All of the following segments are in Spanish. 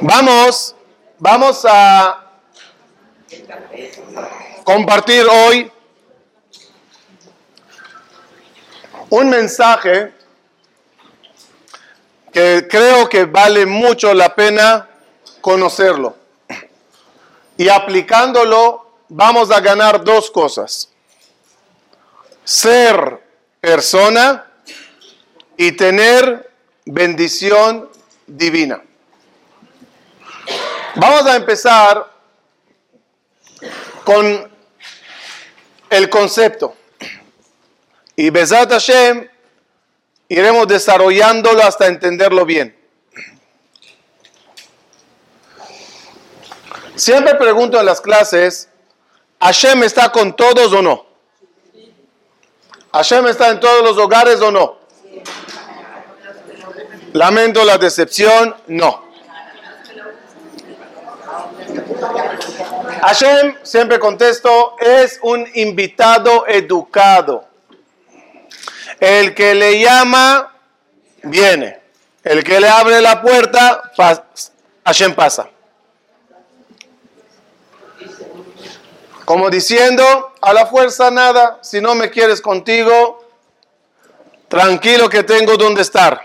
Vamos, vamos a compartir hoy un mensaje que creo que vale mucho la pena conocerlo. Y aplicándolo vamos a ganar dos cosas. Ser persona y tener bendición divina. Vamos a empezar con el concepto. Y Besat Hashem iremos desarrollándolo hasta entenderlo bien. Siempre pregunto en las clases, ¿Hashem está con todos o no? ¿Hashem está en todos los hogares o no? Lamento la decepción, no. Hashem, siempre contesto, es un invitado educado. El que le llama, viene. El que le abre la puerta, Hashem pasa. Como diciendo, a la fuerza nada, si no me quieres contigo, tranquilo que tengo donde estar.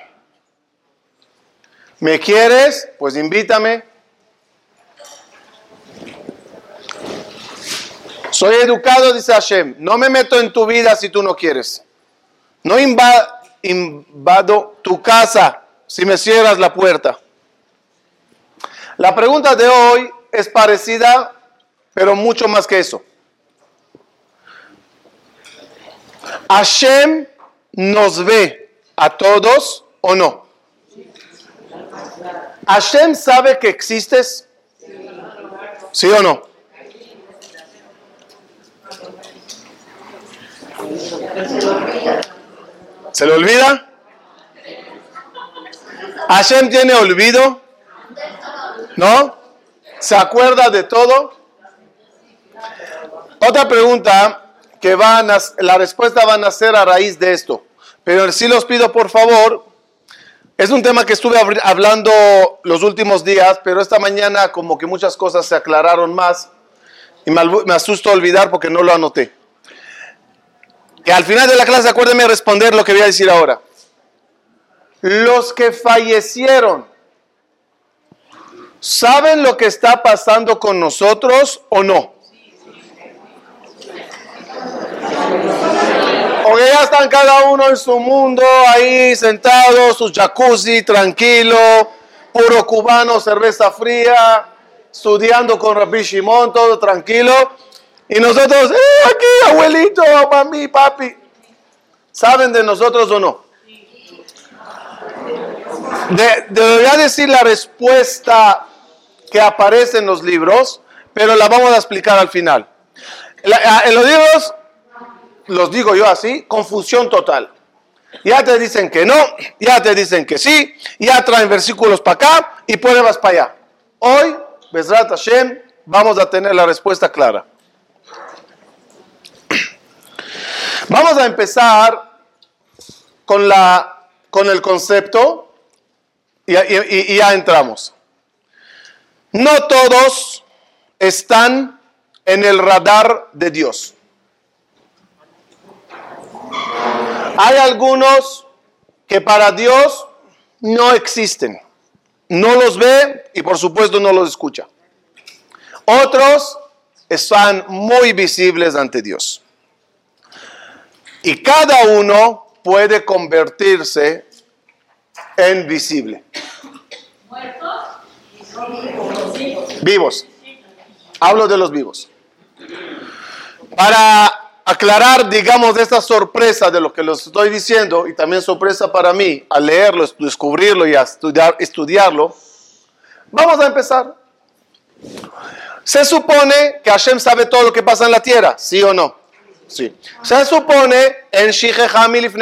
¿Me quieres? Pues invítame. Soy educado, dice Hashem. No me meto en tu vida si tú no quieres. No invado tu casa si me cierras la puerta. La pregunta de hoy es parecida, pero mucho más que eso. Hashem nos ve a todos o no. Hashem sabe que existes. ¿Sí o no? ¿Se le olvida? ¿Hashem tiene olvido? ¿No? ¿Se acuerda de todo? Otra pregunta que van a, la respuesta van a ser a raíz de esto. Pero si los pido por favor, es un tema que estuve hablando los últimos días, pero esta mañana como que muchas cosas se aclararon más y me, me asusto olvidar porque no lo anoté. Que al final de la clase acuérdenme responder lo que voy a decir ahora. Los que fallecieron, ¿saben lo que está pasando con nosotros o no? O que ya están cada uno en su mundo, ahí sentados, su jacuzzi, tranquilo, puro cubano, cerveza fría, estudiando con Rabbi Shimon, todo tranquilo y nosotros, eh, aquí, abuelito, mami, papi. ¿Saben de nosotros o no? De, debería decir la respuesta que aparece en los libros, pero la vamos a explicar al final. Ah, en los libros, los digo yo así, confusión total. Ya te dicen que no, ya te dicen que sí, ya traen versículos para acá y pruebas para allá. Hoy, Besrat Hashem, vamos a tener la respuesta clara. Vamos a empezar con, la, con el concepto y, y ya entramos. No todos están en el radar de Dios. Hay algunos que para Dios no existen. No los ve y por supuesto no los escucha. Otros están muy visibles ante Dios. Y cada uno puede convertirse en visible. Vivos. Hablo de los vivos. Para aclarar, digamos, esta sorpresa de lo que les estoy diciendo, y también sorpresa para mí, al leerlo, descubrirlo y estudiarlo, vamos a empezar. Se supone que Hashem sabe todo lo que pasa en la tierra, ¿sí o no? Se supone en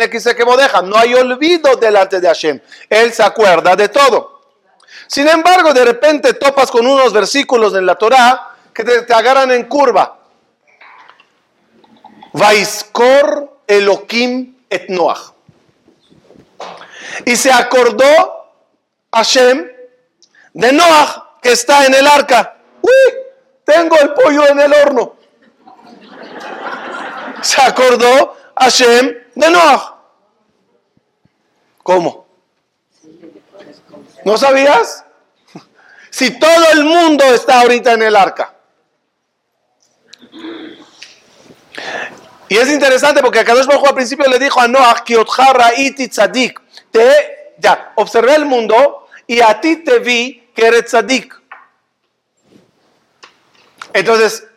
que deja no hay olvido delante de Hashem. Él se acuerda de todo. Sin embargo, de repente topas con unos versículos en la Torah que te, agarran en curva. Vaiskor Elohim et Y se acordó Hashem de Noah que está en el arca. ¡Uy! Tengo el pollo en el horno. Se acordó Hashem de Noah. ¿Cómo? ¿No sabías? Si todo el mundo está ahorita en el arca. Y es interesante porque Kadosh Baruj al principio le dijo a Noah, tzadik. Te, ya, observé el mundo y a ti te vi que eres tzadik. Entonces,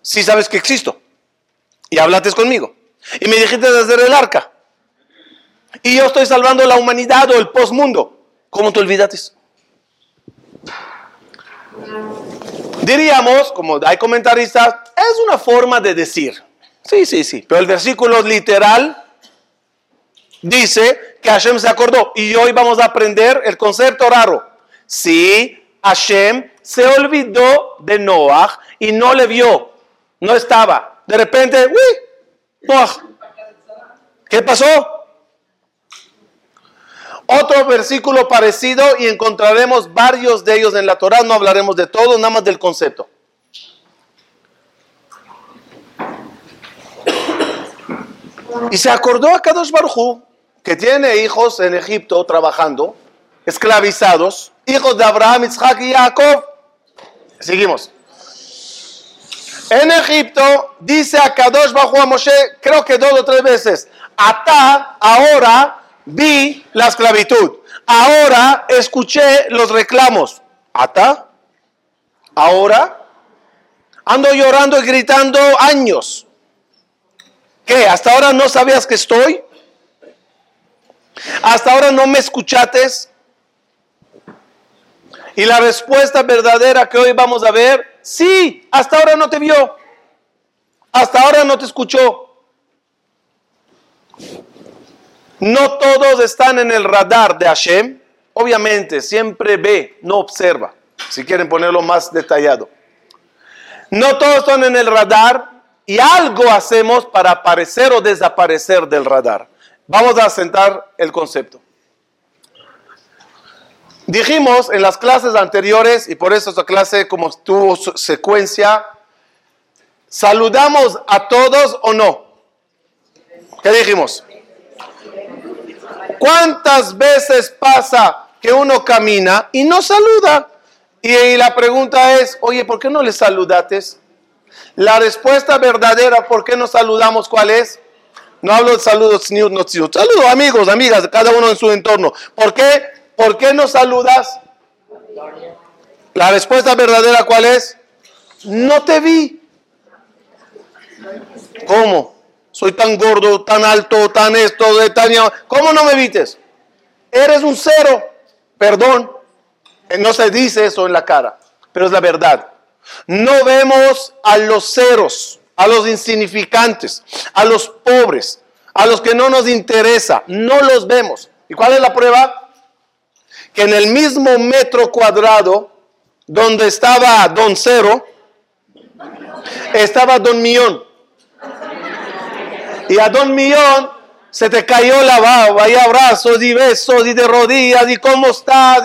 si sabes que existo y hablaste conmigo y me dijiste hacer el arca y yo estoy salvando la humanidad o el postmundo, ¿cómo te olvidaste? Diríamos, como hay comentaristas, es una forma de decir. Sí, sí, sí. Pero el versículo literal dice que Hashem se acordó. Y hoy vamos a aprender el concepto raro. Sí, Hashem se olvidó de Noah y no le vio. No estaba. De repente, uy. ¿Qué pasó? Otro versículo parecido y encontraremos varios de ellos en la Torah. No hablaremos de todo, nada más del concepto. Y se acordó a Kadosh Baruj que tiene hijos en Egipto trabajando, esclavizados, hijos de Abraham, Isaac y Jacob. Seguimos. En Egipto dice a Kadosh Baruj a Moshe, creo que dos o tres veces, Ata, ahora vi la esclavitud. Ahora escuché los reclamos. Ata, ahora ando llorando y gritando años. ¿Qué? ¿Hasta ahora no sabías que estoy? ¿Hasta ahora no me escuchaste? Y la respuesta verdadera que hoy vamos a ver, sí, hasta ahora no te vio. Hasta ahora no te escuchó. No todos están en el radar de Hashem. Obviamente, siempre ve, no observa. Si quieren ponerlo más detallado. No todos están en el radar y algo hacemos para aparecer o desaparecer del radar. Vamos a sentar el concepto. Dijimos en las clases anteriores, y por eso esta clase como tuvo secuencia, ¿saludamos a todos o no? ¿Qué dijimos? ¿Cuántas veces pasa que uno camina y no saluda? Y, la pregunta es, oye, ¿por qué no le saludates? La respuesta verdadera, ¿por qué no saludamos? ¿Cuál es? No hablo de saludos, no, saludos amigos, amigas, cada uno en su entorno. ¿Por qué? ¿Por qué no saludas? La respuesta verdadera, ¿cuál es? No te vi. ¿Cómo? soy tan gordo, tan alto, tan esto, de tan... ¿Cómo no me vistes? Eres un cero. Perdón. Eh, no se dice eso en la cara, pero es la verdad. No vemos a los ceros, a los insignificantes, a los pobres, a los que no nos interesa. No los vemos. ¿Y cuál es la prueba? Que en el mismo metro cuadrado donde estaba Don Cero, estaba Don Millón. Y a Don Millón se te cayó la baba y abrazos y besos y de rodillas y cómo estás.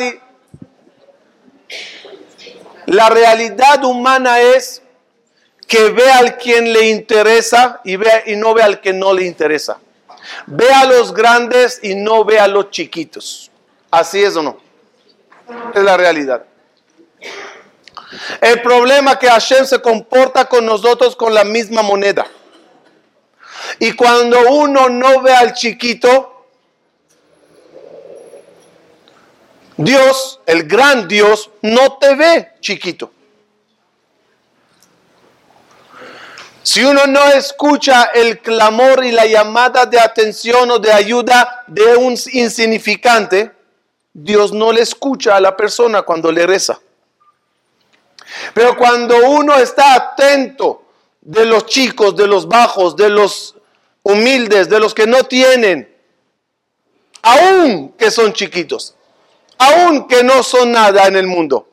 La realidad humana es que ve al quien le interesa y, ve, y no ve al que no le interesa. Ve a los grandes y no ve a los chiquitos. ¿Así es o no? Es la realidad. El problema es que Hashem se comporta con nosotros con la misma moneda. Y cuando uno no ve al chiquito, Dios, el gran Dios, no te ve chiquito. Si uno no escucha el clamor y la llamada de atención o de ayuda de un insignificante, Dios no le escucha a la persona cuando le reza. Pero cuando uno está atento de los chicos, de los bajos, de los humildes, de los que no tienen, aun que son chiquitos, aun que no son nada en el mundo,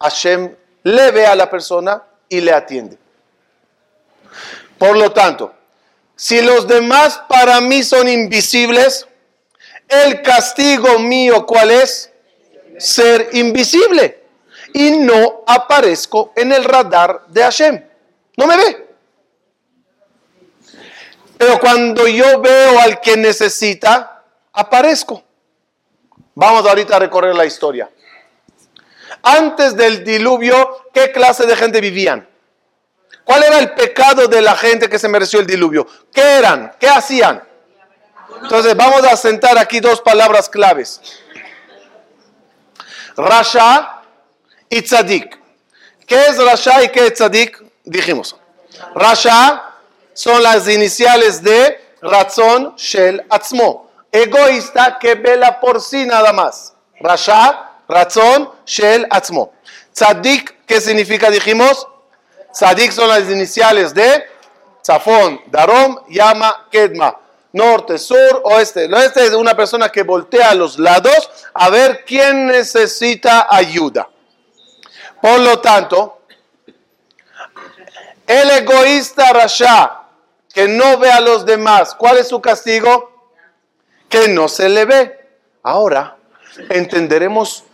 Hashem le ve a la persona y le atiende. Por lo tanto, si los demás para mí son invisibles, el castigo mío, ¿cuál es? Ser invisible. y no aparezco en el radar de Hashem. No me ve. Pero cuando yo veo al que necesita, aparezco. Vamos ahorita a recorrer la historia. Antes del diluvio, ¿qué clase de gente vivían? ¿Cuál era el pecado de la gente que se mereció el diluvio? ¿Qué eran? ¿Qué hacían? Entonces vamos a sentar aquí dos palabras claves. Rasha y tzadik. ¿Qué es Rasha y qué es tzadik? Dijimos. Rasha son las iniciales de razón shel atzmo. Egoísta que vela por sí nada más. Rasha, razón shel atzmo. Tzadik, ¿qué significa? Dijimos. Tzadik son las iniciales de Zafón, Darom, Yama, Kedma norte, sur, oeste. El oeste es una persona que voltea a los lados a ver quién necesita ayuda. Por lo tanto, el egoísta Rasha, que no ve a los demás, ¿cuál es su castigo? Que no se le ve. Ahora entenderemos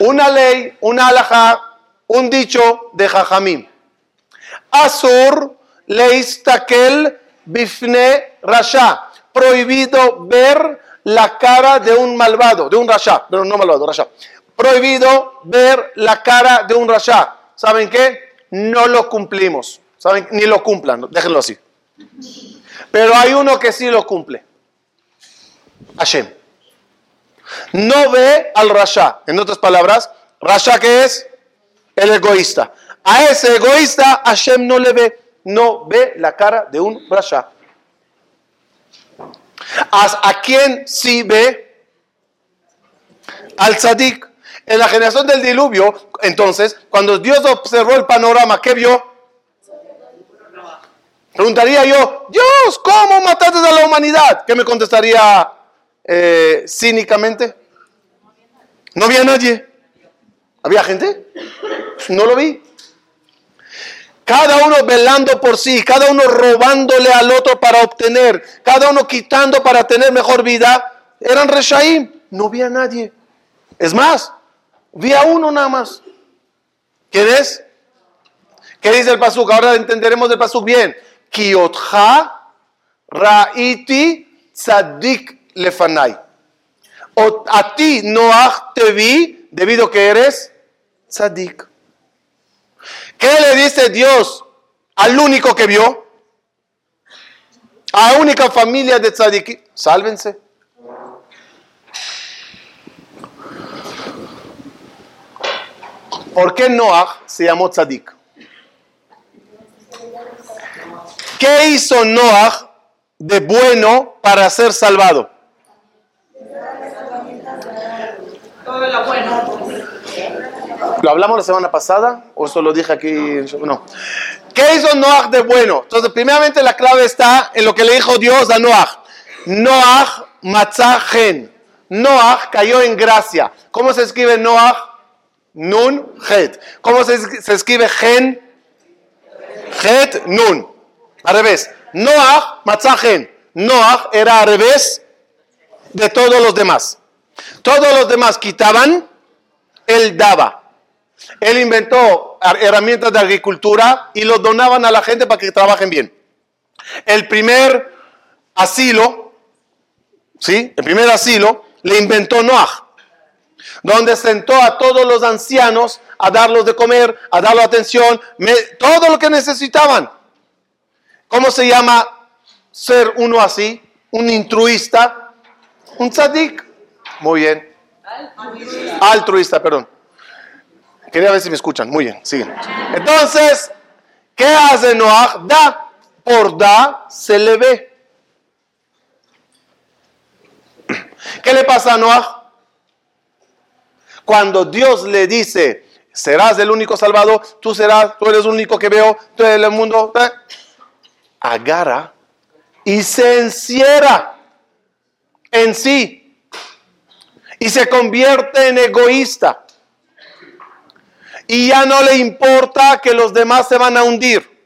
una ley, una alhaja, un dicho de Jajamim. Asur leistakel bifne Rasha prohibido ver la cara de un malvado, de un rasha, pero no malvado, rasha. Prohibido ver la cara de un rasha. ¿Saben qué? No lo cumplimos. ¿Saben? Ni lo cumplan, déjenlo así. Pero hay uno que sí lo cumple. Hashem. No ve al rasha. En otras palabras, rasha que es el egoísta. A ese egoísta Hashem no le ve, no ve la cara de un rasha. ¿A, quién sí ve? Al tzadik. En la generación del diluvio, entonces, cuando Dios observó el panorama, ¿qué vio? Preguntaría yo, Dios, ¿cómo mataste a la humanidad? ¿Qué me contestaría eh, cínicamente? No había nadie. ¿Había gente? No lo vi. Cada uno velando por sí, cada uno robándole al otro para obtener, cada uno quitando para tener mejor vida. Eran Reshaim, no vi a nadie. Es más, vi a uno nada más. ¿Quién es? ¿Qué dice el Pasuk? Ahora entenderemos el Pasuk bien. Kiotha Ra'iti Tzadik Lefanai. A ti, Noah, te vi debido que eres Tzadik. ¿Qué le dice Dios al único que vio? A la única familia de tzadiki, sálvense. ¿Por qué Noah se llamó tzadik? ¿Qué hizo Noah de bueno para ser salvado? Todo lo bueno. ¿Lo hablamos la semana pasada o eso lo dije aquí? No. ¿Qué hizo Noah de bueno? Entonces, primeramente la clave está en lo que le dijo Dios a Noah. Noah matzahen. Noah cayó en gracia. ¿Cómo se escribe Noah? Nun, het. ¿Cómo se, se escribe gen? Het, nun. Al revés. Noah matzahen. Noah era al revés de todos los demás. Todos los demás quitaban, él daba. Él inventó herramientas de agricultura y los donaban a la gente para que trabajen bien. El primer asilo, ¿sí? El primer asilo le inventó Noah, donde sentó a todos los ancianos a darlos de comer, a darles atención, todo lo que necesitaban. ¿Cómo se llama ser uno así? Un intruista, un tzadik. Muy bien. Altruista, perdón. Quería ver si me escuchan. Muy bien, siguen. Entonces, ¿qué hace Noah? Da. Por da se le ve. ¿Qué le pasa a Noah? Cuando Dios le dice, serás el único salvado, tú serás, tú eres el único que veo, tú eres el mundo, ¿eh? agarra y se encierra en sí y se convierte en egoísta y ya no le importa que los demás se van a hundir.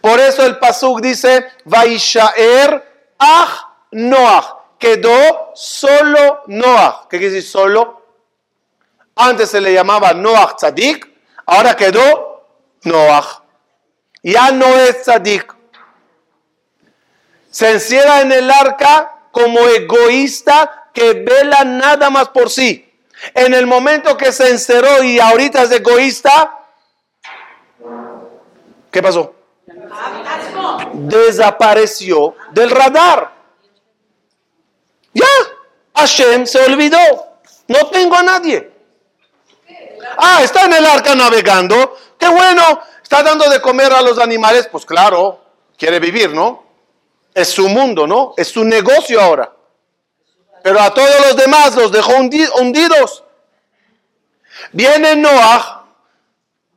Por eso el Pasuk dice, Vaishaer ah Noah. Quedó solo Noah. ¿Qué quiere decir solo? Antes se le llamaba Noach Tzadik, ahora quedó Noach. Ya no es Tzadik. Se encierra en el arca como egoísta que vela nada más por sí. En el momento que se encerró y ahorita es egoísta, ¿qué pasó? Desapareció del radar. Ya, Hashem se olvidó. No tengo a nadie. Ah, está en el arca navegando. Qué bueno. Está dando de comer a los animales. Pues claro, quiere vivir, ¿no? Es su mundo, ¿no? Es su negocio ahora. Pero a todos los demás los dejó hundidos. Viene Noah,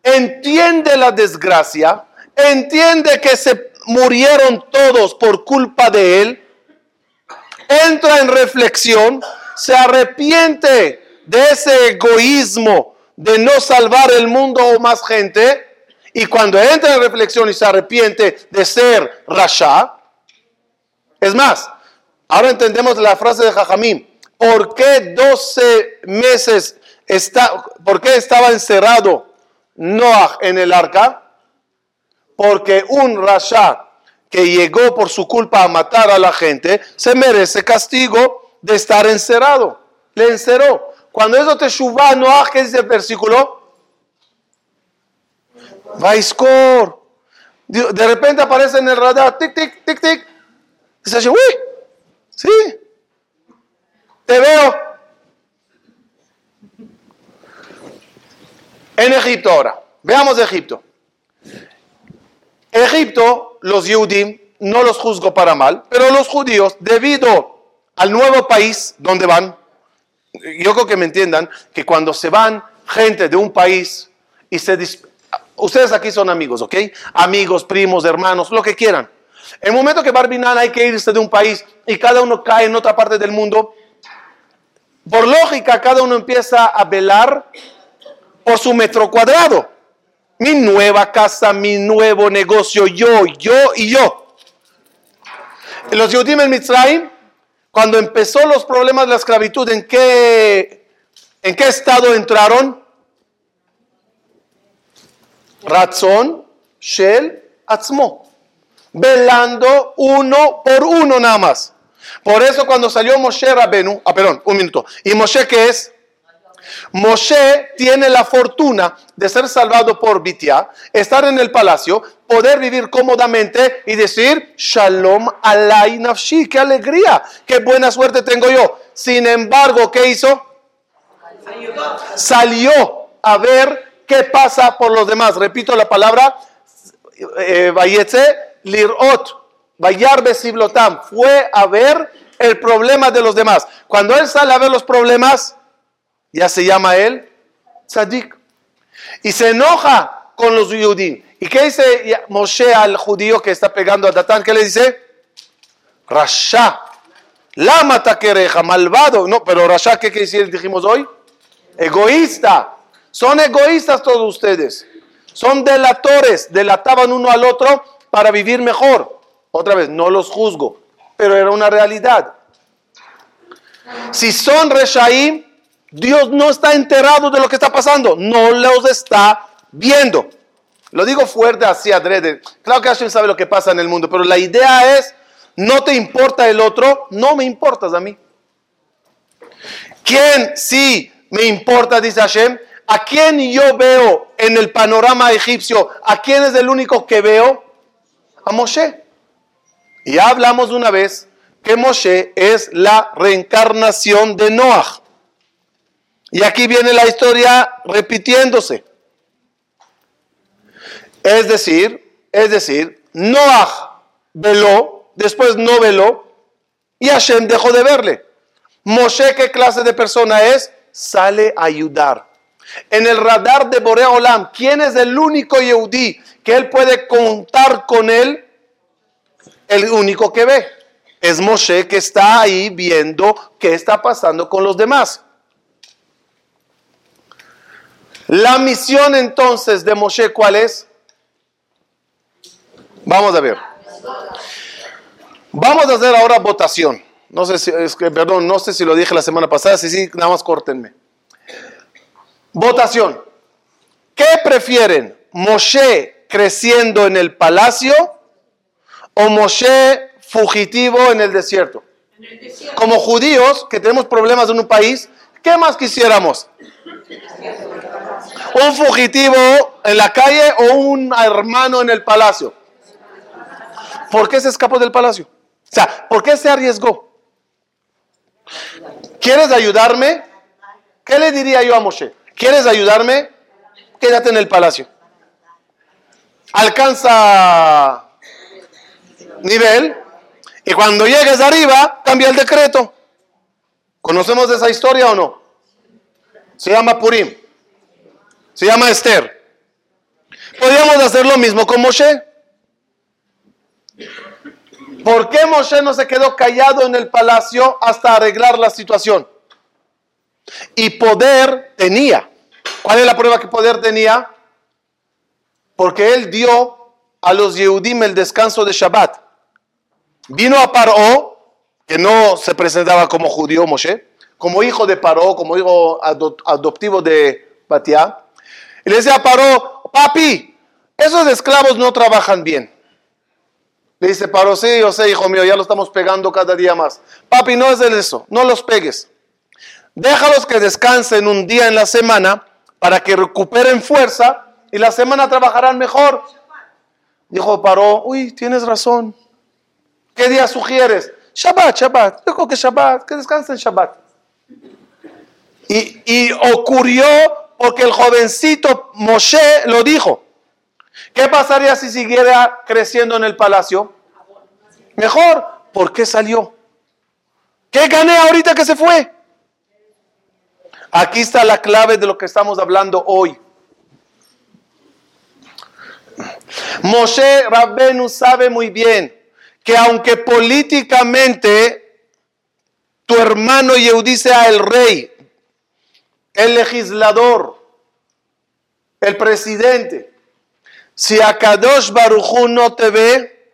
entiende la desgracia, entiende que se murieron todos por culpa de él, entra en reflexión, se arrepiente de ese egoísmo de no salvar el mundo o más gente, y cuando entra en reflexión y se arrepiente de ser Rasha, es más, ahora entendemos la frase de Jajamín, ¿por qué 12 meses está, por qué estaba encerrado Noah en el arca? Porque un Rasha que llegó por su culpa a matar a la gente, se merece castigo de estar encerrado. Le encerró. Cuando eso te shuva, Noah, ¿qué dice el versículo? De repente aparece en el radar, tic, tic, tic, tic. Dice, uy, sí, te veo. En Egipto ahora. Veamos Egipto. Egipto, los Yudim, no los juzgo para mal, pero los judíos, debido al nuevo país donde van, yo creo que me entiendan que cuando se van gente de un país y se... Ustedes aquí son amigos, ¿ok? Amigos, primos, hermanos, lo que quieran. El momento que Barbinan hay que irse de un país y cada uno cae en otra parte del mundo, por lógica cada uno empieza a velar por su metro cuadrado mi nueva casa, mi nuevo negocio, yo, yo y yo. Los Yehudim en Mitzrayim, cuando empezó los problemas de la esclavitud, ¿en qué, en qué estado entraron? Razón, Shel, Atzmo. Velando uno por uno nada más. Por eso cuando salió Moshe Rabenu, ah, perdón, un minuto. ¿Y Moshe qué es? Moshe tiene la fortuna de ser salvado por Bitia, estar en el palacio, poder vivir cómodamente y decir, Shalom alay nafshi, qué alegría, qué buena suerte tengo yo. Sin embargo, ¿qué hizo? Salió a ver qué pasa por los demás. Repito la palabra, eh, lirot, Bayar Besiblotam, fue a ver el problema de los demás. Cuando él sale a ver los problemas, ya se llama él tzadik. Y se enoja con los judíos. ¿Y qué dice Moshe al judío que está pegando a Datán? ¿Qué le dice? Rasha. Lama taquereja, malvado. No, pero Rasha, ¿qué quiere decir? Dijimos hoy. Egoísta. Son egoístas todos ustedes. Son delatores. Delataban uno al otro para vivir mejor. Otra vez, no los juzgo. Pero era una realidad. Si son Reshaim, Dios no está enterado de lo que está pasando, no los está viendo. Lo digo fuerte así adrede. Claro que Hashem sabe lo que pasa en el mundo, pero la idea es, no te importa el otro, no me importas a mí. ¿Quién sí me importa, dice Hashem? ¿A quién yo veo en el panorama egipcio? ¿A quién es el único que veo? A Moshe. Y ya hablamos una vez que Moshe es la reencarnación de Noah. Y aquí viene la historia repitiéndose. Es decir, es decir, Noah veló, después no veló, y Hashem dejó de verle. Moshe, ¿qué clase de persona es? Sale a ayudar. En el radar de Borea Olam, ¿quién es el único Yehudí que él puede contar con él? El único que ve. Es Moshe que está ahí viendo qué está pasando con los demás. La misión entonces de Moshe, ¿cuál es? Vamos a ver. Vamos a hacer ahora votación. No sé si, es perdón, no sé si lo dije la semana pasada, si sí, nada más córtenme. Votación. ¿Qué prefieren? ¿Moshe creciendo en el palacio o Moshe fugitivo en el desierto? Como judíos que tenemos problemas en un país, ¿qué más quisiéramos? ¿Un fugitivo en la calle o un hermano en el palacio? ¿Por qué se escapó del palacio? O sea, ¿por qué se arriesgó? ¿Quieres ayudarme? ¿Qué le diría yo a Moshe? ¿Quieres ayudarme? Quédate en el palacio. Alcanza nivel y cuando llegues arriba cambia el decreto. ¿Conocemos esa historia o no? Se llama Purim. Se llama Esther. Podríamos hacer lo mismo con Moshe. ¿Por qué Moshe no se quedó callado en el palacio hasta arreglar la situación? Y poder tenía. ¿Cuál es la prueba que poder tenía? Porque él dio a los Yehudim el descanso de Shabbat. Vino a Paró, que no se presentaba como judío Moshe, como hijo de Paró, como hijo adoptivo de Batiá. Y le decía a Paró, papi, esos esclavos no trabajan bien. Le dice Paró, sí, yo sé, hijo mío, ya lo estamos pegando cada día más. Papi, no es eso, no los pegues. Déjalos que descansen un día en la semana para que recuperen fuerza y la semana trabajarán mejor. Dijo Paró, uy, tienes razón. ¿Qué día sugieres? Shabbat, Shabbat. Dijo que Shabbat, que descansen Shabbat. Y, ocurrió porque el jovencito Moshe lo dijo. ¿Qué pasaría si siguiera creciendo en el palacio? Mejor. ¿Por qué salió? ¿Qué gané ahorita que se fue? Aquí está la clave de lo que estamos hablando hoy. Moshe Rabbenu sabe muy bien que aunque políticamente tu hermano Yehudí sea el rey, el legislador, el presidente, si Akadosh Baruchu no te ve,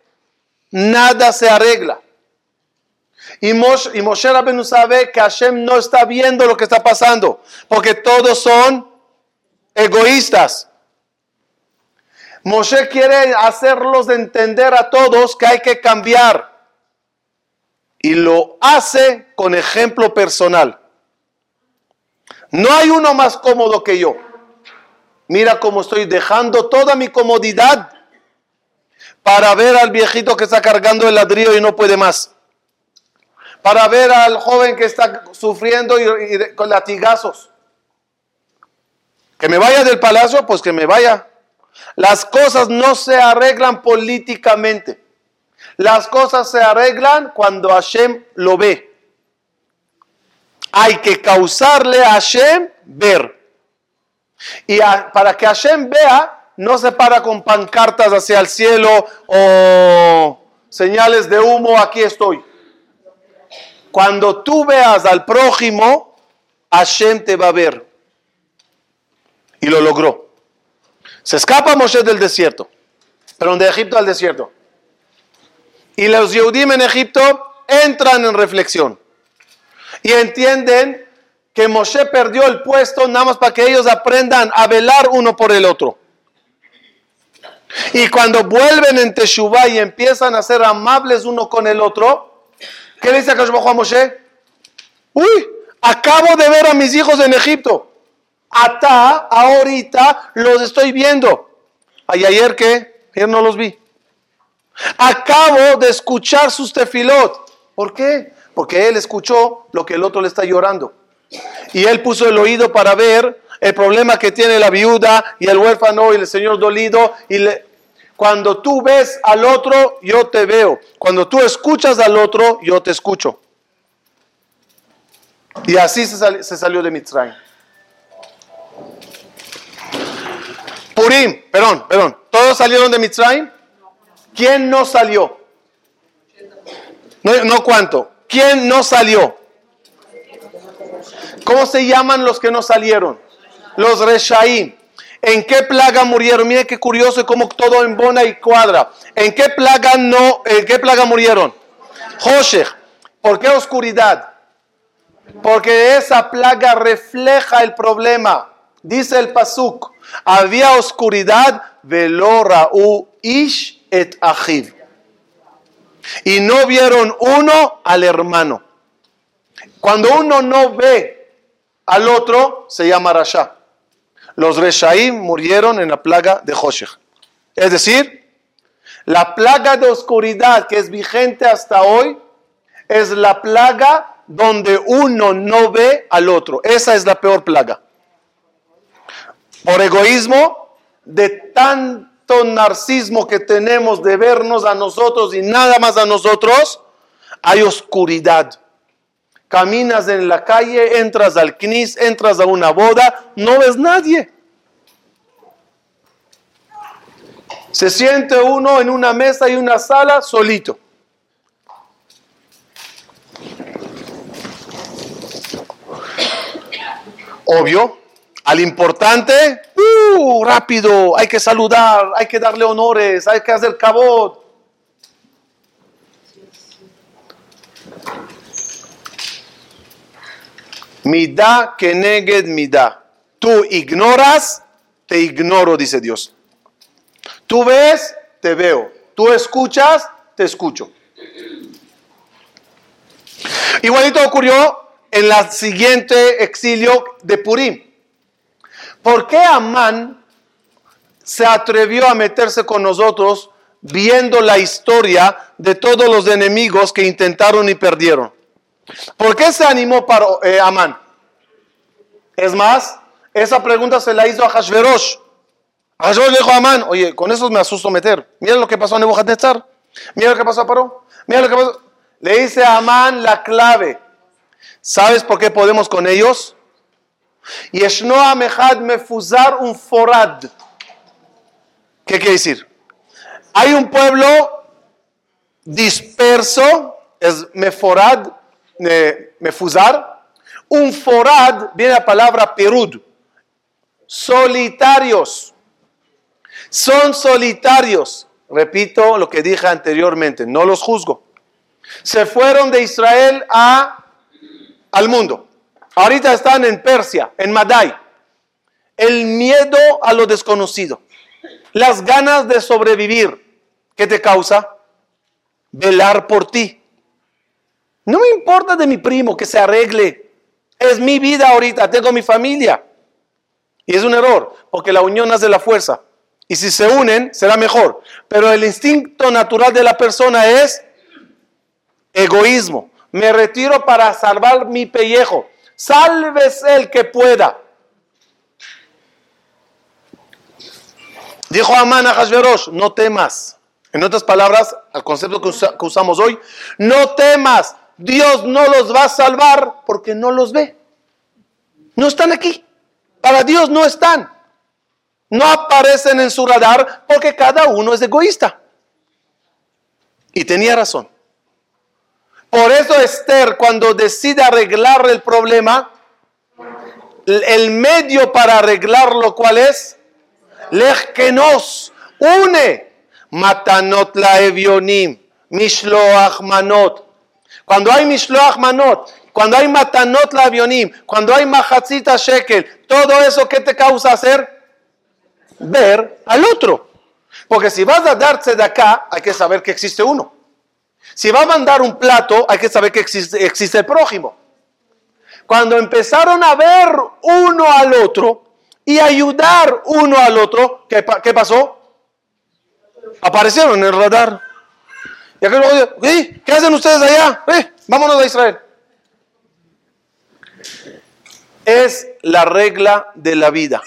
nada se arregla. Y Moshe, y Moshe Rabbeinu sabe que Hashem no está viendo lo que está pasando, porque todos son egoístas. Moshe quiere hacerlos entender a todos que hay que cambiar. Y lo hace con ejemplo personal. No hay uno más cómodo que yo. Mira cómo estoy dejando toda mi comodidad para ver al viejito que está cargando el ladrillo y no puede más. Para ver al joven que está sufriendo y, con latigazos. Que me vaya del palacio, pues que me vaya. Las cosas no se arreglan políticamente. Las cosas se arreglan cuando Hashem lo ve. Hay que causarle a Hashem ver. Y para que Hashem vea, no se para con pancartas hacia el cielo o señales de humo, aquí estoy. Cuando tú veas al prójimo, Hashem te va a ver. Y lo logró. Se escapa Moshe del desierto, pero de Egipto al desierto. Y los Yehudim en Egipto entran en reflexión y entienden que Moshe perdió el puesto nada más para que ellos aprendan a velar uno por el otro. Y cuando vuelven en Teshuvah y empiezan a ser amables uno con el otro, ¿qué le dice a Moshe? Uy, acabo de ver a mis hijos en Egipto. Ata, ahorita los estoy viendo. ¿Y ayer que Ayer no los vi. Acabo de escuchar sus tefilot. ¿Por qué? Porque él escuchó lo que el otro le está llorando. Y él puso el oído para ver el problema que tiene la viuda y el huérfano y el señor dolido. Y le... Cuando tú ves al otro, yo te veo. Cuando tú escuchas al otro, yo te escucho. Y así se, se salió de Mitzrayim. Purim, perdón, perdón. ¿Todos salieron de Mitzrayim? ¿Quién no salió? No, no cuánto. ¿Quién no salió? ¿Cómo se llaman los que no salieron? Los Reshaim. ¿En qué plaga murieron? Mire qué curioso cómo todo embona y cuadra. ¿En qué plaga no, en qué plaga murieron? Hoshech. ¿Por qué oscuridad? Porque esa plaga refleja el problema. dice el Pasuk, había oscuridad, velora u ish et achiv. Y no vieron uno al hermano. Cuando uno no ve al otro, se llama Rasha. Los Reshaim murieron en la plaga de Hoshech. Es decir, la plaga de oscuridad que es vigente hasta hoy es la plaga donde uno no ve al otro. Esa es la peor plaga. Por egoísmo, de tanto narcismo que tenemos de vernos a nosotros y nada más a nosotros, hay oscuridad. Caminas en la calle, entras al CNIS, entras a una boda, no ves nadie. Se siente uno en una mesa y una sala solito. Obvio, al importante, uh, rápido, hay que saludar, hay que darle honores, hay que hacer cabot. Midá que neged midá. Tú ignoras, te ignoro, dice Dios. Tú ves, te veo. Tú escuchas, te escucho. Igualito ocurrió en la siguiente exilio de Purim. ¿Por qué Amán se atrevió a meterse con nosotros viendo la historia de todos los enemigos que intentaron y perdieron? ¿Por qué se animó para eh, Amán? Es más, esa pregunta se la hizo a Hashverosh. Hashverosh le dijo a Amán, oye, con eso me asusto meter. Mira lo que pasó a Nebuchadnezzar. Mira lo que pasó a Paró. Mira lo que pasó. Le dice a Amán la clave. ¿Sabes por qué podemos con ellos? Yeshno Amehad Mefuzar un forad. ¿Qué quiere decir? Hay un pueblo disperso, es Meforad, Mefuzar. Un forad viene la palabra perud. Solitarios. Son solitarios. Repito lo que dije anteriormente, no los juzgo. Se fueron de Israel a, al mundo. Ahorita están en Persia, en Madai. El miedo a lo desconocido. Las ganas de sobrevivir. ¿Qué te causa? Velar por ti. No me importa de mi primo que se arregle. Es mi vida ahorita, tengo mi familia. Y es un error, porque la unión hace la fuerza. Y si se unen, será mejor. Pero el instinto natural de la persona es egoísmo. Me retiro para salvar mi pellejo. Salves el que pueda. Dijo Amán a Hashverosh, no temas. En otras palabras, al concepto que usamos hoy, no temas. Dios no los va a salvar porque no los ve. No están aquí. Para Dios no están. No aparecen en su radar porque cada uno es egoísta. Y tenía razón. Por eso Esther, cuando decide arreglar el problema, el medio para arreglarlo, ¿cuál es? Lech que nos une. Matanot la evionim, mishloach manot. Cuando hay mishloach manot, cuando hay matanot la evionim, cuando hay mahatzita shekel, todo eso que te causa hacer ver al otro. Porque si vas a darse de acá, hay que saber que existe uno. Si va a mandar un plato, hay que saber que existe, el prójimo. Cuando empezaron a ver uno al otro y ayudar uno al otro, ¿qué, pasó? Aparecieron en el radar. Y luego, ¿qué hacen ustedes allá? Eh, vámonos a Israel. Es la regla de la vida.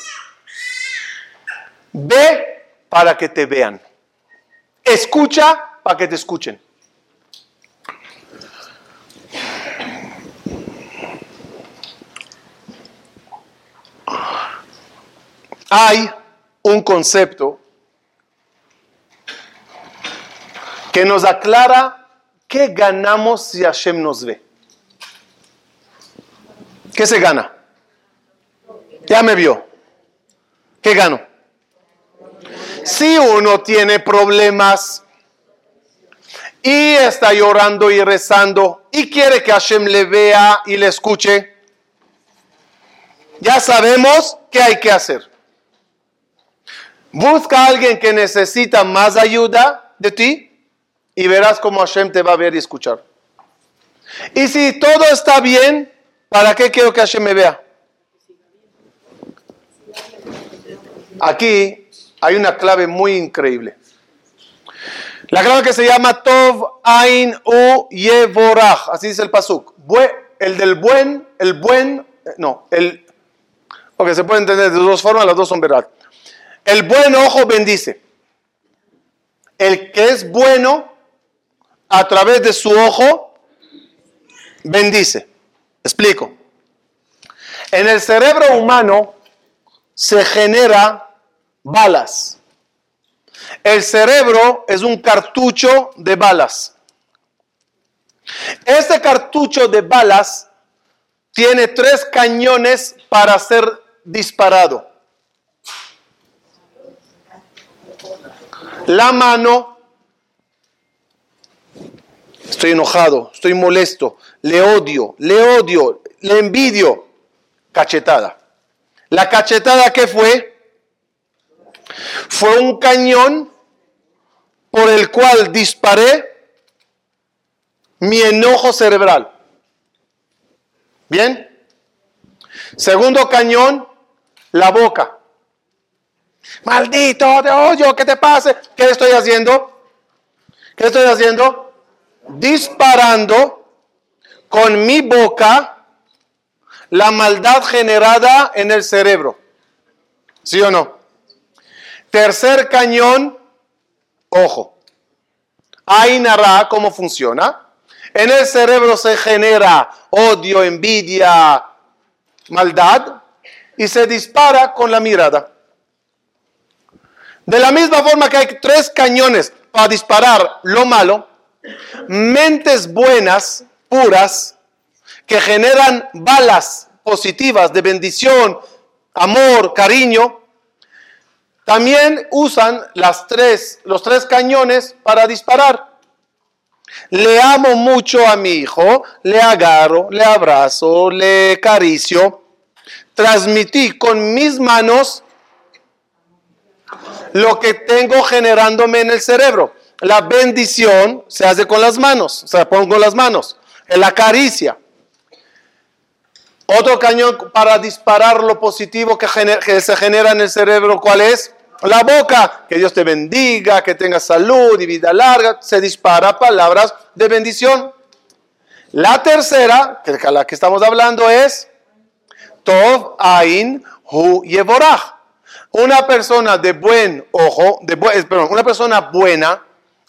Ve para que te vean. Escucha para que te escuchen. hay un concepto que nos aclara qué ganamos si Hashem nos ve. ¿Qué se gana? Ya me vio. ¿Qué gano? Si uno tiene problemas y está llorando y rezando y quiere que Hashem le vea y le escuche, ya sabemos qué hay que hacer. Busca a alguien que necesita más ayuda de ti y verás cómo Hashem te va a ver y escuchar. Y si todo está bien, ¿para qué quiero que Hashem me vea? Aquí hay una clave muy increíble. La clave que se llama Tov Ain U Yevorach, así dice el pasuk. El del buen, el buen, no, el, ok, se puede entender de dos formas, las dos son verdad. El buen ojo bendice. El que es bueno, a través de su ojo, bendice. Explico. En el cerebro humano se genera balas. El cerebro es un cartucho de balas. Este cartucho de balas tiene tres cañones para ser disparado. La mano, estoy enojado, estoy molesto, le odio, le odio, le envidio, cachetada. ¿La cachetada qué fue? Fue un cañón por el cual disparé mi enojo cerebral. ¿Bien? Segundo cañón, la boca. Maldito, te odio, ¿qué te pase? ¿Qué estoy haciendo? ¿Qué estoy haciendo? Disparando con mi boca la maldad generada en el cerebro. ¿Sí o no? Tercer cañón, ojo. Ainara, ¿cómo funciona? En el cerebro se genera odio, envidia, maldad y se dispara con la mirada. De la misma forma que hay tres cañones para disparar lo malo, mentes buenas, puras, que generan balas positivas de bendición, amor, cariño, también usan las tres, los tres cañones para disparar. Le amo mucho a mi hijo, le agarro, le abrazo, le acaricio. Transmití con mis manos lo que tengo generándome en el cerebro. La bendición se hace con las manos, o sea, pongo las manos. La caricia. Otro cañón para disparar lo positivo que, se genera en el cerebro, ¿cuál es? La boca, que Dios te bendiga, que tengas salud y vida larga, se dispara palabras de bendición. La tercera, que la que estamos hablando es Tov Ain Hu Yevorach. Una persona de buen ojo, de perdón, una persona buena,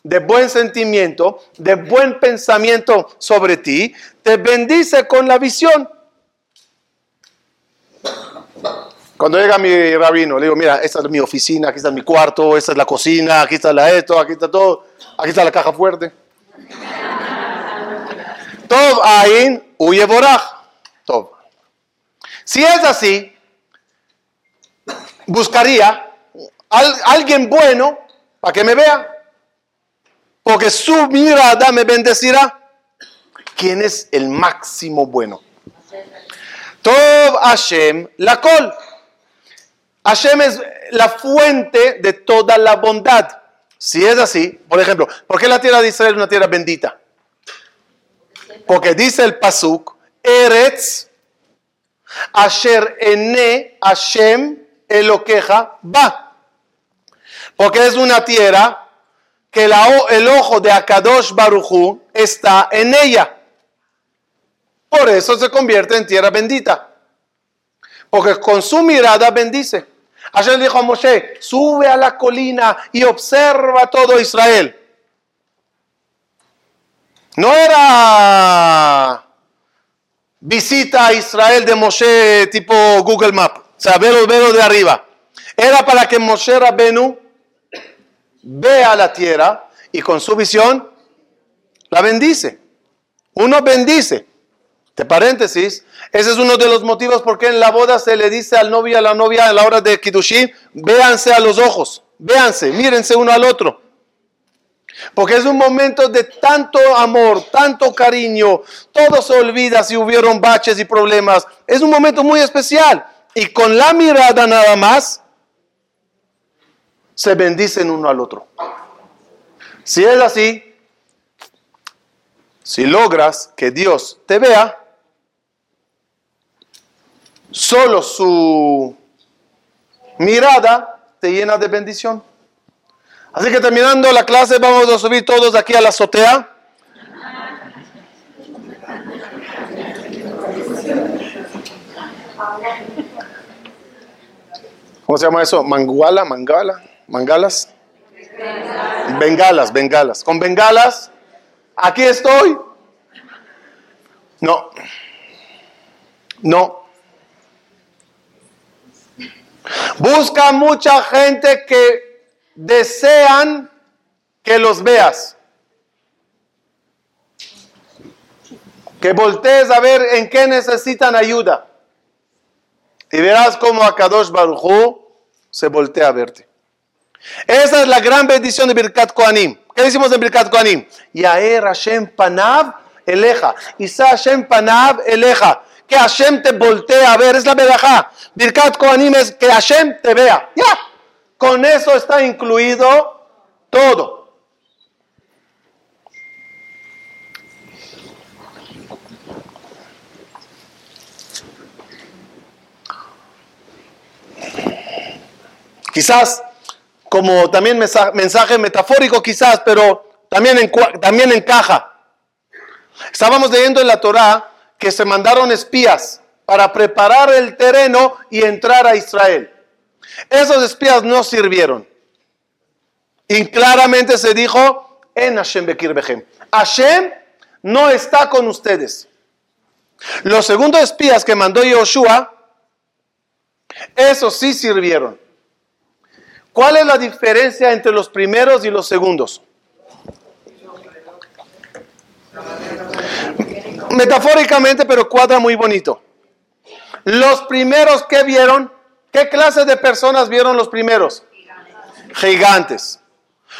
de buen sentimiento, de buen pensamiento sobre ti, te bendice con la visión. Cuando llega mi rabino, le digo, mira, esta es mi oficina, aquí está mi cuarto, esta es la cocina, aquí está la esto, aquí está todo, aquí está la caja fuerte. Todo ahí, huye boraj. Todo. Si es así, buscaría alguien bueno para que me vea, porque su mirada me bendecirá. ¿Quién es el máximo bueno? Tov Hashem la col. Hashem es la fuente de toda la bondad. Si es así, por ejemplo, ¿por qué la tierra de Israel es una tierra bendita? Porque dice el Pasuk, Eretz, Asher ene Hashem Eloqueja va. Porque es una tierra que el ojo de Akadosh Baruchu está en ella. Por eso se convierte en tierra bendita. Porque con su mirada bendice. Ayer dijo a Moshe, sube a la colina y observa todo Israel. No era visita a Israel de Moshe tipo Google Map, o sea, verlo, de arriba. Era para que Moshe Rabenu vea la tierra y con su visión la bendice. Uno bendice. De paréntesis, ese es uno de los motivos por qué en la boda se le dice al novio y a la novia a la hora de Kiddushin, véanse a los ojos, véanse, mírense uno al otro. Porque es un momento de tanto amor, tanto cariño, todo se olvida si hubieron baches y problemas. Es un momento muy especial. y con la mirada nada más se bendicen uno al otro. Si es así, si logras que Dios te vea, solo su mirada te llena de bendición. Así que terminando la clase, vamos a subir todos aquí a la azotea. ¿Cómo se llama eso? Manguala, mangala, mangalas. Bengalas, bengalas. Con bengalas, aquí estoy. No. No. Busca mucha gente que desean que los veas. Que voltees a ver en qué necesitan ayuda. Y verás cómo Akadosh Baruchu se voltea a verte. Esa es la gran bendición de Birkat Koanim. ¿Qué decimos de Birkat Koanim? Yaer Hashem Panav Eleja. Isa Hashem Panav Eleja. Que Hashem te voltea a ver. Es la verajá. Birkat Koanim es que Hashem te vea. Ya. Con eso está incluido todo. Quizás como también mensaje metafórico quizás, pero también, también encaja. Estábamos leyendo en la Torá que se mandaron espías para preparar el terreno y entrar a Israel. Esos espías no sirvieron. Y claramente se dijo en Hashem Bekir Behem. Hashem no está con ustedes. Los segundos espías que mandó Yoshua, esos sí sirvieron. ¿Cuál es la diferencia entre los primeros y los segundos? Metafóricamente, pero cuadra muy bonito. Los primeros que vieron, ¿qué clase de personas vieron los primeros? Gigantes.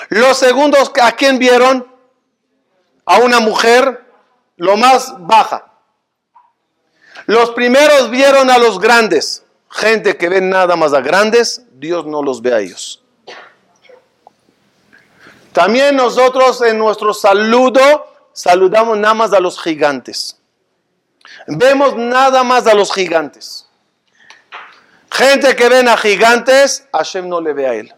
Los segundos, ¿a quién vieron? A una mujer lo más baja. Los primeros vieron a los grandes. Gente que ve nada más a grandes, Dios no los ve a ellos. También nosotros en nuestro saludo saludamos nada más a los gigantes. Vemos nada más a los gigantes. Gente que ven a gigantes, Hashem no le ve a él.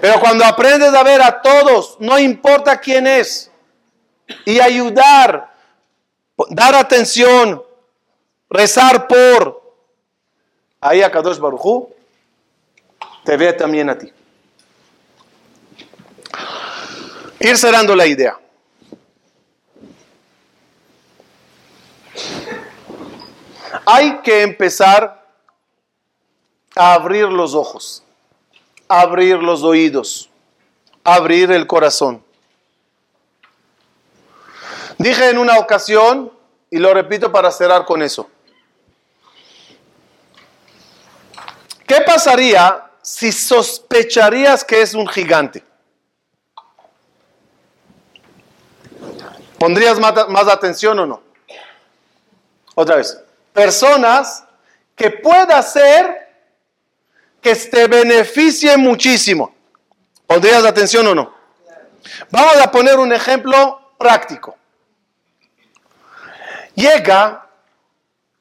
Pero cuando aprendes a ver a todos, no importa quién es, y ayudar, dar atención, rezar por. Ahí a Kadosh Barujú te ve también a ti. Ir cerrando la idea. Hay que empezar a abrir los ojos, abrir los oídos, abrir el corazón. Dije en una ocasión, y lo repito para cerrar con eso, ¿Qué pasaría si sospecharías que es un gigante? ¿Pondrías más, atención o no? Otra vez. Personas que pueda ser que te beneficie muchísimo. ¿Pondrías atención o no? Vamos a poner un ejemplo práctico. Llega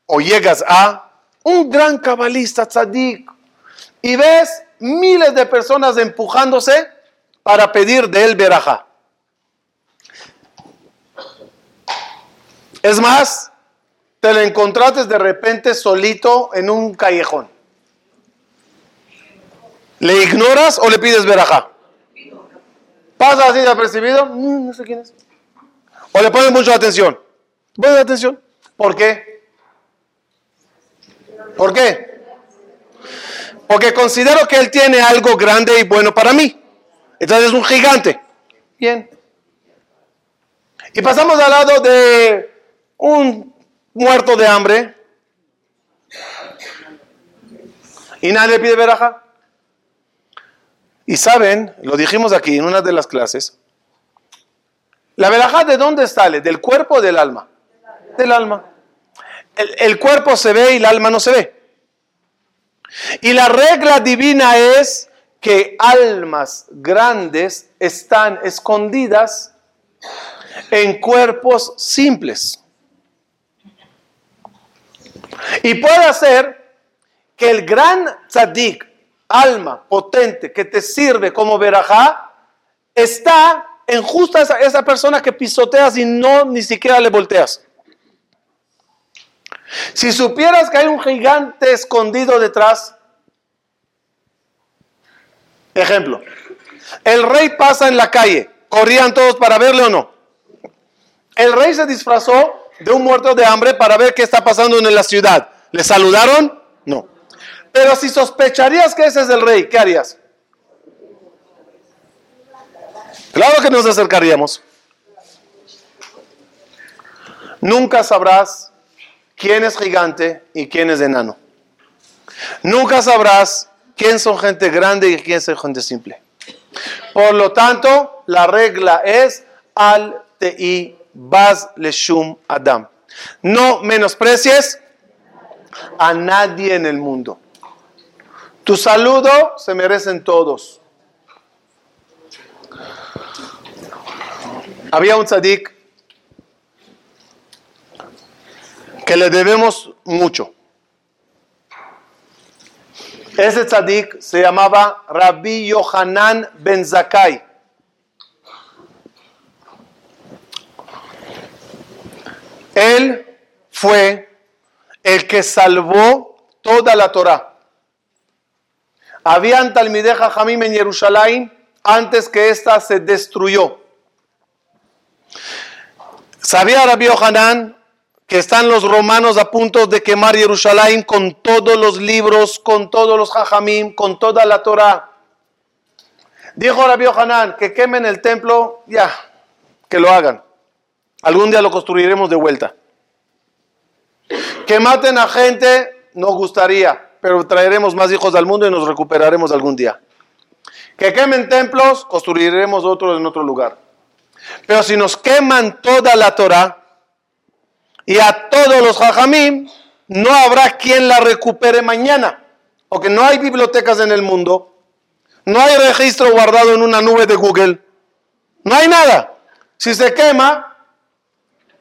o llegas a un gran cabalista tzadik y ves miles de personas empujándose para pedir de él verajá. Es más, te lo encontraste de repente solito en un callejón. ¿Le ignoras o le pides verajá? ¿Pasa así desapercibido? Mm, no sé quién es. ¿O le pones mucha atención? ¿Pones atención? ¿Por qué? ¿Por qué? Porque considero que Él tiene algo grande y bueno para mí. Entonces es un gigante. Bien. Y pasamos al lado de un muerto de hambre. Y nadie pide veraja. Y saben, lo dijimos aquí en una de las clases, la veraja de dónde sale? ¿Del cuerpo o del alma? Del alma. el, el cuerpo se ve y el alma no se ve. Y la regla divina es que almas grandes están escondidas en cuerpos simples. Y puede ser que el gran tzadik, alma potente que te sirve como verajá, está en justa esa, esa persona que pisoteas y no ni siquiera le volteas. Si supieras que hay un gigante escondido detrás, ejemplo, el rey pasa en la calle, ¿corrían todos para verle o no? El rey se disfrazó de un muerto de hambre para ver qué está pasando en la ciudad. ¿Le saludaron? No. Pero si sospecharías que ese es el rey, ¿qué harías? Claro que nos acercaríamos. Nunca sabrás quién es gigante y quién es enano. Nunca sabrás quién son gente grande y quién es gente simple. Por lo tanto, la regla es al tei baz leshum adam. No menosprecies a nadie en el mundo. Tu saludo se merecen todos. Había un tzadik que le debemos mucho. Ese tzadik se llamaba Rabbi Yohanan ben Zakai. Él fue el que salvó toda la Torah. Habían Talmideja Jamim en Jerusalén antes que ésta se destruyó. Sabía Rabbi Yohanan que están los romanos a punto de quemar Jerusalén con todos los libros, con todos los hajamim, con toda la Torah. Dijo Rabbi Hanan que quemen el templo, ya, que lo hagan. Algún día lo construiremos de vuelta. Que maten a gente, nos gustaría, pero traeremos más hijos al mundo y nos recuperaremos algún día. Que quemen templos, construiremos otros en otro lugar. Pero si nos queman toda la Torah, y a todos los jajamim, no habrá quien la recupere mañana, porque no hay bibliotecas en el mundo, no hay registro guardado en una nube de Google, no hay nada. Si se quema,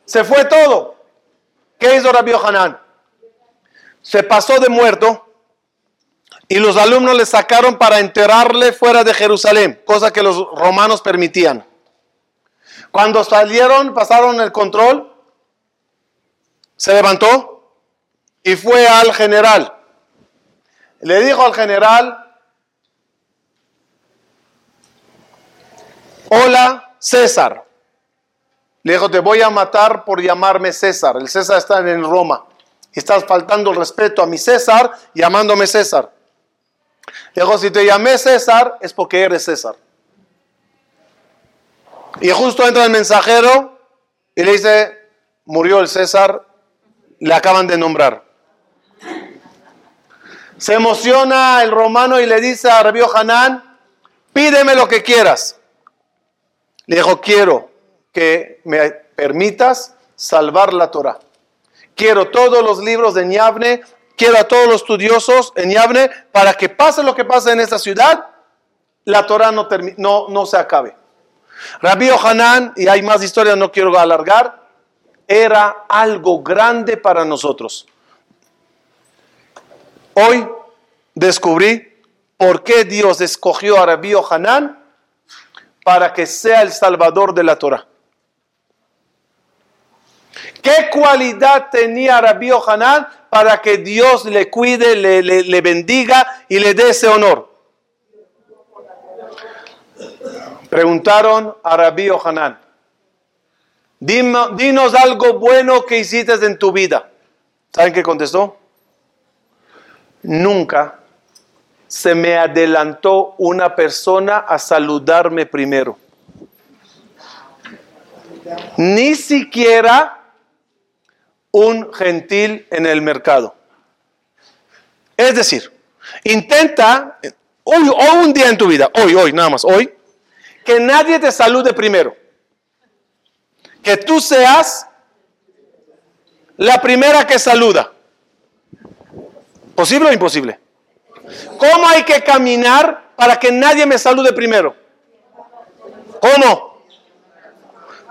se fue todo. ¿Qué hizo Rabbi Hanan? Se pasó de muerto y los alumnos le sacaron para enterrarle fuera de Jerusalén, cosa que los romanos permitían. Cuando salieron, pasaron el control, se levantó y fue al general. Le dijo al general, hola César. Le dijo, te voy a matar por llamarme César. El César está en Roma. Estás faltando el respeto a mi César llamándome César. Le dijo, si te llamé César es porque eres César. Y justo entra el mensajero y le dice, murió el César le acaban de nombrar. Se emociona el romano y le dice a Rabbi Hanan, pídeme lo que quieras. Le dijo, quiero que me permitas salvar la Torah. Quiero todos los libros de Ñavne, quiero a todos los estudiosos en Ñavne, para que pase lo que pase en esta ciudad, la Torah no, no, no se acabe. Rabbi Hanan, y hay más historias, no quiero alargar, era algo grande para nosotros. Hoy descubrí por qué Dios escogió a Rabbi Hanan para que sea el salvador de la Torah. ¿Qué cualidad tenía Rabbi Hanan para que Dios le cuide, le, le bendiga y le dé ese honor? Preguntaron a Rabbi Dinos algo bueno que hiciste en tu vida. ¿Saben qué contestó? Nunca se me adelantó una persona a saludarme primero. Ni siquiera un gentil en el mercado. Es decir, intenta, hoy, hoy un día en tu vida, hoy, hoy, nada más, hoy, que nadie te salude primero que tú seas la primera que saluda. ¿Posible o imposible? ¿Cómo hay que caminar para que nadie me salude primero? ¿Cómo?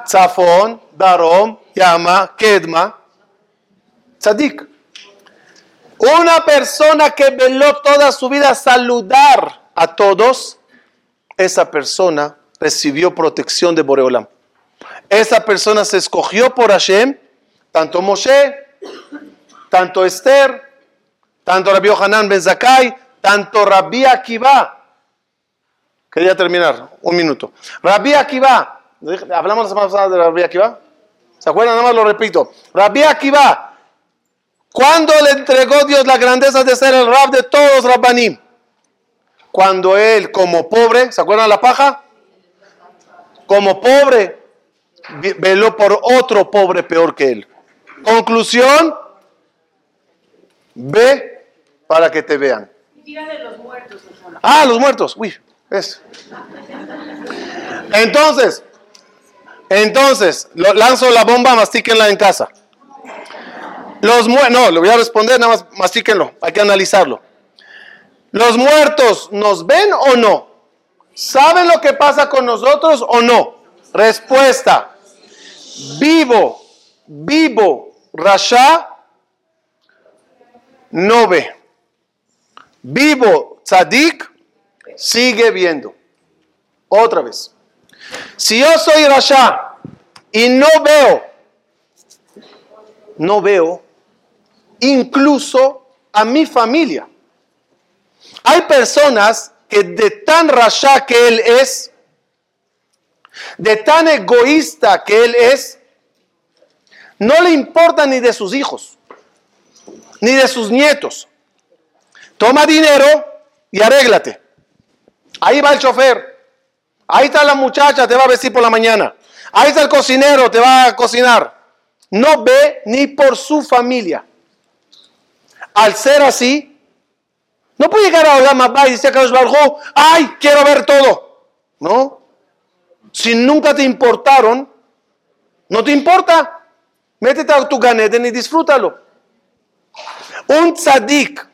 Zafón, Darom, Yama, Kedma, Tzadik. Una persona que veló toda su vida saludar a todos, esa persona recibió protección de Boreolam. Esa persona se escogió por Hashem, tanto Moshe, tanto Esther, tanto Rabbi Hanan Ben Zakai, tanto Rabbi Akiva. Quería terminar, un minuto. Rabbi Akiva, hablamos la semana pasada de Rabbi Akiva. ¿Se acuerdan? Nada más lo repito. Rabbi Akiva, ¿cuándo le entregó Dios la grandeza de ser el rab de todos Rabbanim? Cuando él, como pobre, ¿se acuerdan la paja? Como pobre, veló por otro pobre peor que él. Conclusión, ve para que te vean. Ah, los muertos. Uy, es. Entonces, entonces, lanzo la bomba, mastíquenla en casa. Los muertos, no, le voy a responder, nada más mastíquenlo, hay que analizarlo. ¿Los muertos nos ven o no? ¿Saben lo que pasa con nosotros o no? Respuesta. Vivo, vivo, Rasha no ve. Vivo, Tzadik sigue viendo. Otra vez. Si yo soy Rasha y no veo, no veo incluso a mi familia. Hay personas que de tan rasha que él es, de tan egoísta que él es, no le importa ni de sus hijos, ni de sus nietos. Toma dinero y arréglate. Ahí va el chofer. Ahí está la muchacha, te va a vestir por la mañana. Ahí está el cocinero, te va a cocinar. No ve ni por su familia. Al ser así, no puede llegar a Olam y decir a Carlos ay, quiero ver todo. No. Si nunca te importaron, no te importa. Métete a tu ganeten y disfrútalo. Un tzadik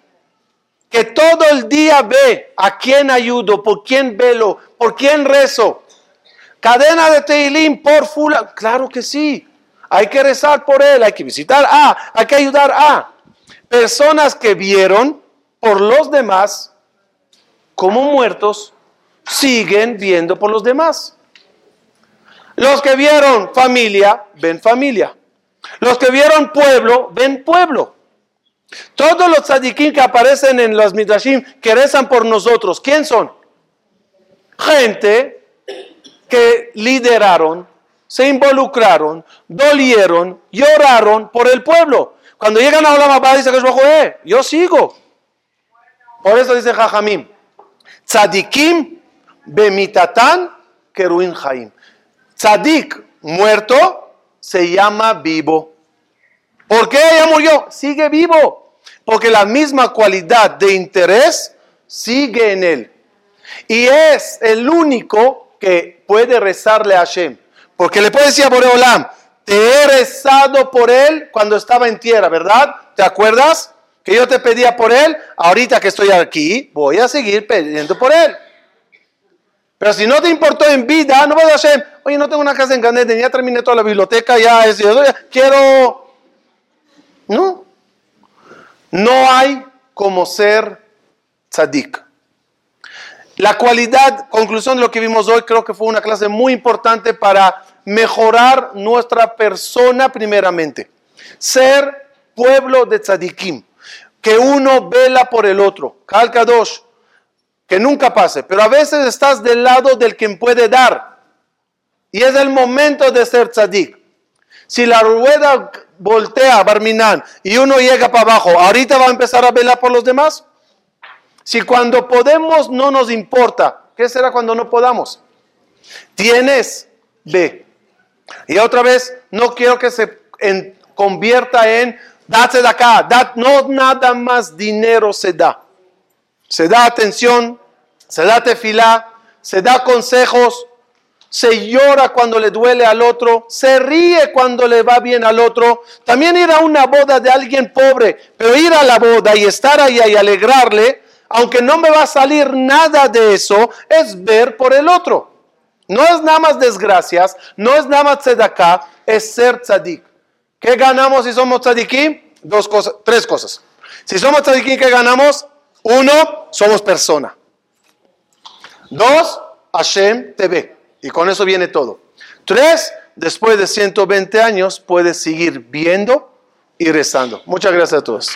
que todo el día ve a quién ayudo, por quién velo, por quién rezo. Cadena de Teilim por fula. Claro que sí. Hay que rezar por él, hay que visitar a, hay que ayudar a. Personas que vieron por los demás, como muertos, siguen viendo por los demás. Los que vieron familia, ven familia. Los que vieron pueblo, ven pueblo. Todos los tzadikim que aparecen en los midrashim que rezan por nosotros, ¿quién son? Gente que lideraron, se involucraron, dolieron, lloraron por el pueblo. Cuando llegan a Olam dice que es yo sigo. Por eso dice Jajamim, tzadikim bemitatan keruin jaim. Tzadik muerto se llama vivo. ¿Por qué ella murió? Sigue vivo. Porque la misma cualidad de interés sigue en él. Y es el único que puede rezarle a Hashem. Porque le puede decir a Boreolam, te he rezado por él cuando estaba en tierra, ¿verdad? ¿Te acuerdas? que yo te pedía por él, ahorita que estoy aquí, voy a seguir pidiendo por él. Pero si no te importó en vida, no vas a hacer, oye, no tengo una casa en Ganeden, ya terminé toda la biblioteca, ya es, quiero... No. No hay como ser tzadik. La cualidad, conclusión de lo que vimos hoy, creo que fue una clase muy importante para mejorar nuestra persona primeramente. Ser pueblo de tzadikim que uno vela por el otro. Calca dos, que nunca pase. Pero a veces estás del lado del quien puede dar. Y es el momento de ser tzadik. Si la rueda voltea, Barminan, y uno llega para abajo, ¿ahorita va a empezar a velar por los demás? Si cuando podemos no nos importa, ¿qué será cuando no podamos? Tienes, ve. Y otra vez, no quiero que se convierta en Date de acá, no nada más dinero se da. Se da atención, se da tefilá, se da consejos, se llora cuando le duele al otro, se ríe cuando le va bien al otro. También ir a una boda de alguien pobre, pero ir a la boda y estar ahí y alegrarle, aunque no me va a salir nada de eso, es ver por el otro. No es nada más desgracias, no es nada más acá, es ser tzadik. ¿Qué ganamos si somos tzadikim? Dos cosas, tres cosas. Si somos tzadikim, ¿qué ganamos? Uno, somos persona. Dos, Hashem te ve. Y con eso viene todo. Tres, después de 120 años puedes seguir viendo y rezando. Muchas gracias a todos.